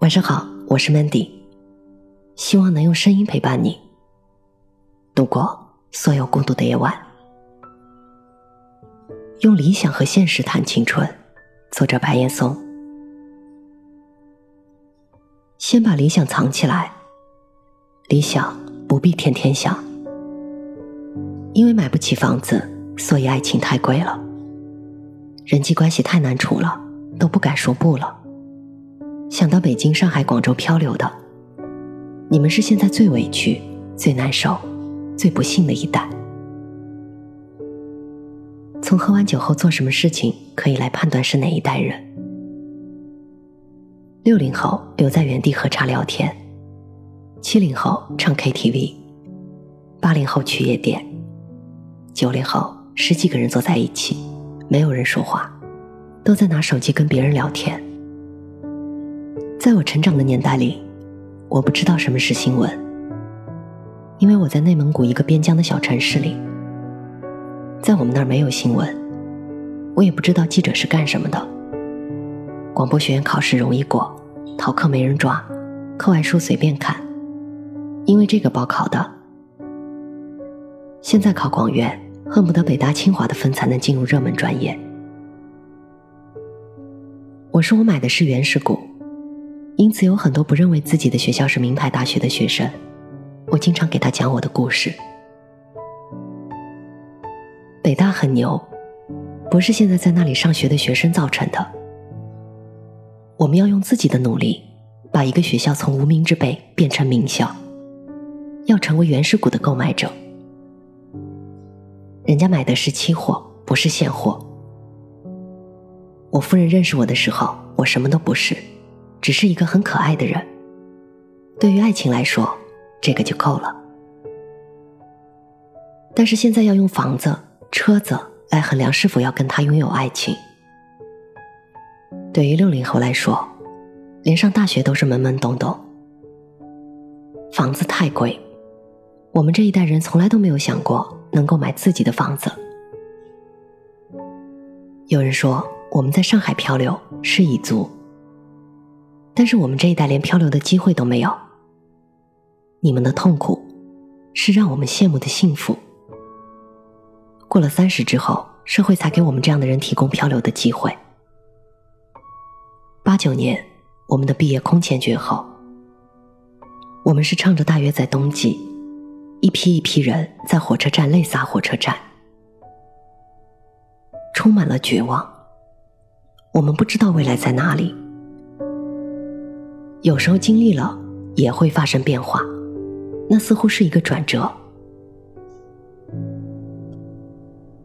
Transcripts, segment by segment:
晚上好，我是 Mandy，希望能用声音陪伴你度过所有孤独的夜晚。用理想和现实谈青春，作者白岩松。先把理想藏起来，理想不必天天想，因为买不起房子，所以爱情太贵了，人际关系太难处了，都不敢说不了。想到北京、上海、广州漂流的，你们是现在最委屈、最难受、最不幸的一代。从喝完酒后做什么事情可以来判断是哪一代人？六零后留在原地喝茶聊天，七零后唱 KTV，八零后去夜店，九零后十几个人坐在一起，没有人说话，都在拿手机跟别人聊天。在我成长的年代里，我不知道什么是新闻，因为我在内蒙古一个边疆的小城市里，在我们那儿没有新闻，我也不知道记者是干什么的。广播学院考试容易过，逃课没人抓，课外书随便看，因为这个报考的。现在考广院，恨不得北大清华的分才能进入热门专业。我说我买的是原始股。因此，有很多不认为自己的学校是名牌大学的学生，我经常给他讲我的故事。北大很牛，不是现在在那里上学的学生造成的。我们要用自己的努力，把一个学校从无名之辈变成名校，要成为原始股的购买者。人家买的是期货，不是现货。我夫人认识我的时候，我什么都不是。只是一个很可爱的人，对于爱情来说，这个就够了。但是现在要用房子、车子来衡量是否要跟他拥有爱情，对于六零后来说，连上大学都是懵懵懂懂。房子太贵，我们这一代人从来都没有想过能够买自己的房子。有人说我们在上海漂流是蚁族。但是我们这一代连漂流的机会都没有。你们的痛苦，是让我们羡慕的幸福。过了三十之后，社会才给我们这样的人提供漂流的机会。八九年，我们的毕业空前绝后。我们是唱着《大约在冬季》，一批一批人在火车站泪洒火车站，充满了绝望。我们不知道未来在哪里。有时候经历了，也会发生变化，那似乎是一个转折。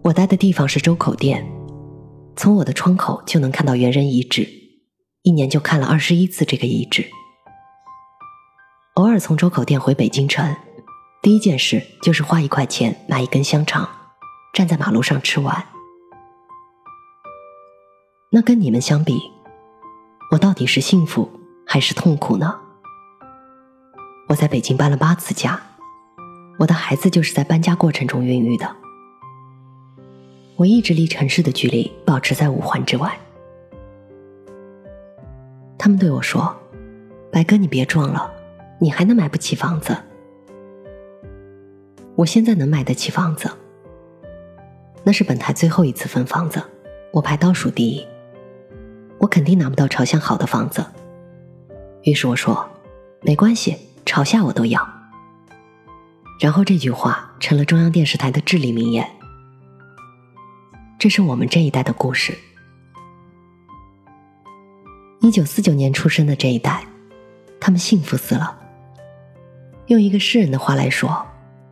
我待的地方是周口店，从我的窗口就能看到猿人遗址，一年就看了二十一次这个遗址。偶尔从周口店回北京城，第一件事就是花一块钱买一根香肠，站在马路上吃完。那跟你们相比，我到底是幸福？还是痛苦呢？我在北京搬了八次家，我的孩子就是在搬家过程中孕育的。我一直离城市的距离保持在五环之外。他们对我说：“白哥，你别装了，你还能买不起房子。”我现在能买得起房子，那是本台最后一次分房子，我排倒数第一，我肯定拿不到朝向好的房子。于是我说：“没关系，朝下我都要。”然后这句话成了中央电视台的至理名言。这是我们这一代的故事。一九四九年出生的这一代，他们幸福死了。用一个诗人的话来说，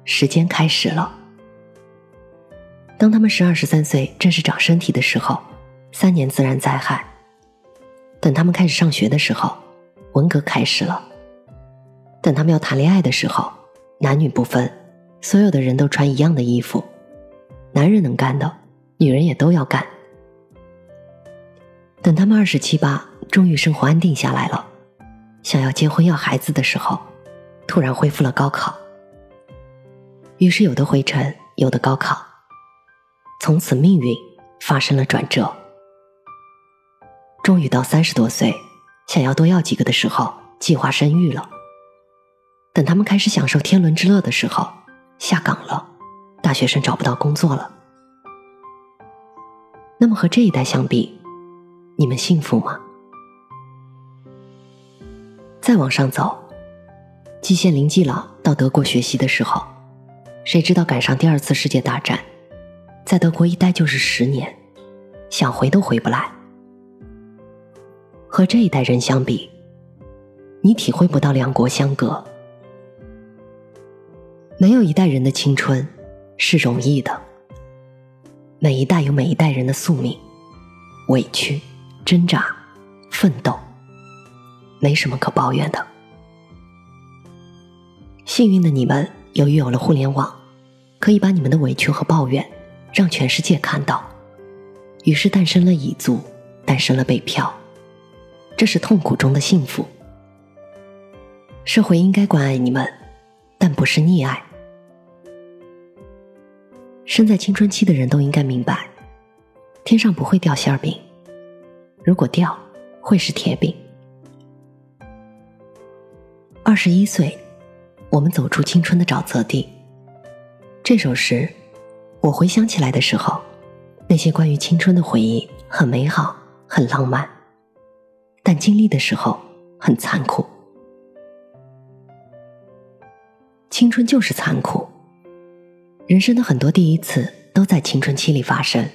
时间开始了。当他们十二十三岁正是长身体的时候，三年自然灾害。等他们开始上学的时候。文革开始了。等他们要谈恋爱的时候，男女不分，所有的人都穿一样的衣服。男人能干的，女人也都要干。等他们二十七八，终于生活安定下来了，想要结婚要孩子的时候，突然恢复了高考。于是有的回城，有的高考，从此命运发生了转折。终于到三十多岁。想要多要几个的时候，计划生育了；等他们开始享受天伦之乐的时候，下岗了，大学生找不到工作了。那么和这一代相比，你们幸福吗？再往上走，季羡林季老到德国学习的时候，谁知道赶上第二次世界大战，在德国一待就是十年，想回都回不来。和这一代人相比，你体会不到两国相隔。没有一代人的青春是容易的，每一代有每一代人的宿命，委屈、挣扎、奋斗。没什么可抱怨的。幸运的你们，由于有了互联网，可以把你们的委屈和抱怨让全世界看到，于是诞生了蚁族，诞生了北漂，这是痛苦中的幸福。社会应该关爱你们，但不是溺爱。身在青春期的人都应该明白，天上不会掉馅儿饼，如果掉，会是铁饼。二十一岁，我们走出青春的沼泽地。这首诗，我回想起来的时候，那些关于青春的回忆很美好，很浪漫，但经历的时候很残酷。青春就是残酷，人生的很多第一次都在青春期里发生。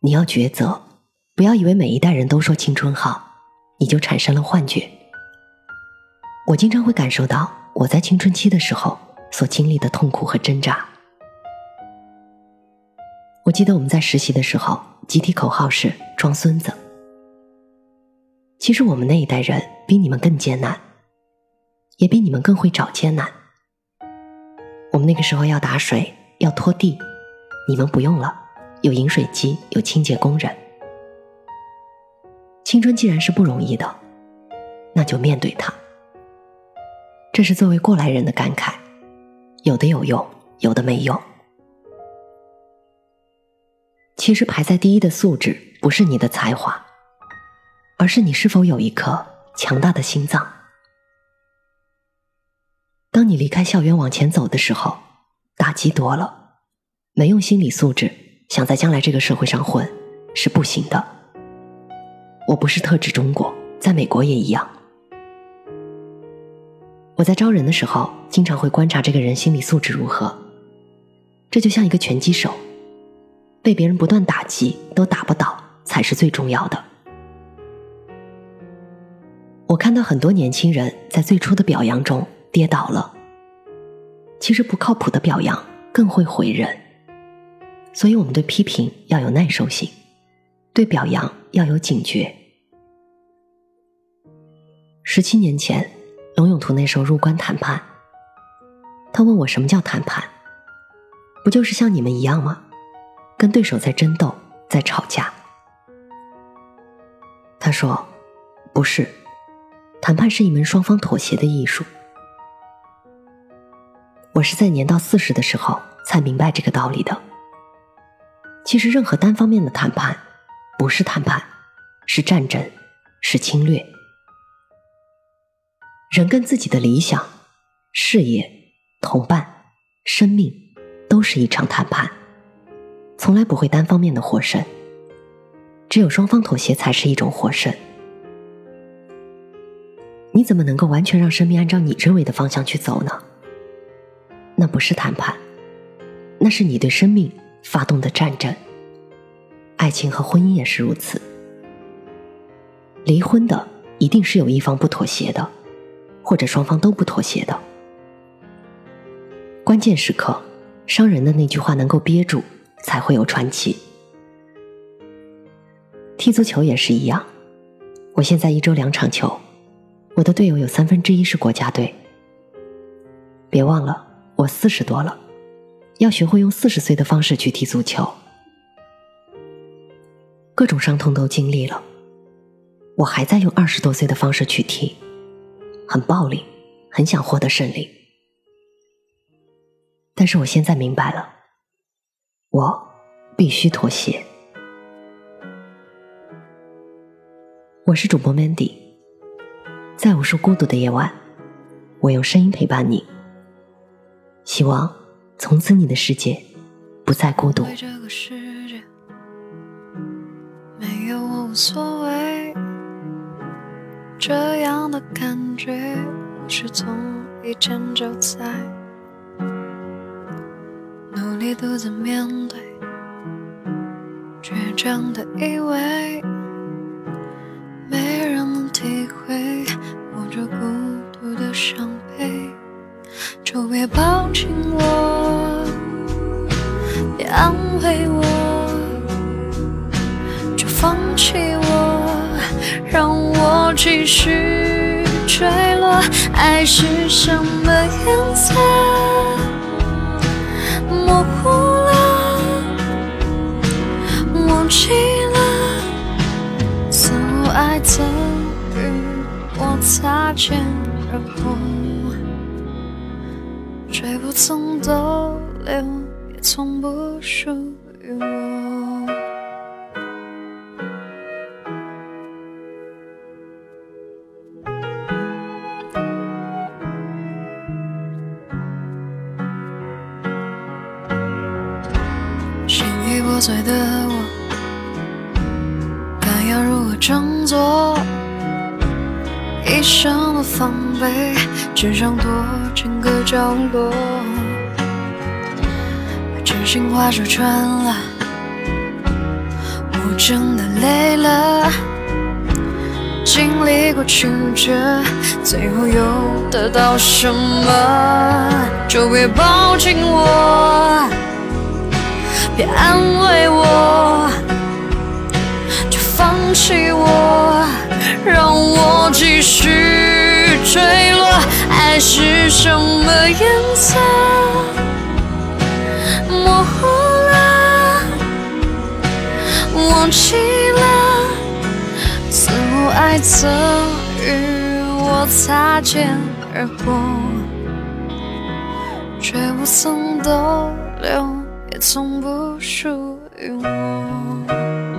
你要抉择，不要以为每一代人都说青春好，你就产生了幻觉。我经常会感受到我在青春期的时候所经历的痛苦和挣扎。我记得我们在实习的时候，集体口号是“装孙子”。其实我们那一代人比你们更艰难，也比你们更会找艰难。我们那个时候要打水，要拖地，你们不用了，有饮水机，有清洁工人。青春既然是不容易的，那就面对它。这是作为过来人的感慨，有的有用，有的没用。其实排在第一的素质不是你的才华，而是你是否有一颗强大的心脏。当你离开校园往前走的时候，打击多了，没用心理素质想在将来这个社会上混是不行的。我不是特指中国，在美国也一样。我在招人的时候，经常会观察这个人心理素质如何。这就像一个拳击手，被别人不断打击都打不倒，才是最重要的。我看到很多年轻人在最初的表扬中跌倒了。其实不靠谱的表扬更会毁人，所以我们对批评要有耐受性，对表扬要有警觉。十七年前。龙永图那时候入关谈判，他问我什么叫谈判？不就是像你们一样吗？跟对手在争斗，在吵架。他说：“不是，谈判是一门双方妥协的艺术。”我是在年到四十的时候才明白这个道理的。其实，任何单方面的谈判，不是谈判，是战争，是侵略。人跟自己的理想、事业、同伴、生命，都是一场谈判，从来不会单方面的获胜。只有双方妥协，才是一种获胜。你怎么能够完全让生命按照你认为的方向去走呢？那不是谈判，那是你对生命发动的战争。爱情和婚姻也是如此。离婚的一定是有一方不妥协的。或者双方都不妥协的，关键时刻，伤人的那句话能够憋住，才会有传奇。踢足球也是一样，我现在一周两场球，我的队友有三分之一是国家队。别忘了，我四十多了，要学会用四十岁的方式去踢足球。各种伤痛都经历了，我还在用二十多岁的方式去踢。很暴力，很想获得胜利，但是我现在明白了，我必须妥协。我是主播 Mandy，在无数孤独的夜晚，我用声音陪伴你。希望从此你的世界不再孤独。这个世界没有我无所谓，这样的感觉是从以前就在努力独自面对，倔强的以为就别抱紧我，别安慰我，就放弃我，让我继续坠落。爱是什么颜色？模糊了，忘记了，似乎爱曾与我擦肩而过。谁不曾逗留，也从不属于我。心已破碎的我，该要如何振作？一生的防备，只想躲进个角落。把真心话说穿了，我真的累了。经历过曲折，最后又得到什么？就别抱紧我，别安慰我，就放弃我。让我继续坠落，爱是什么颜色？模糊了，忘记了，自我爱曾与我擦肩而过，却不曾逗留，也从不属于我。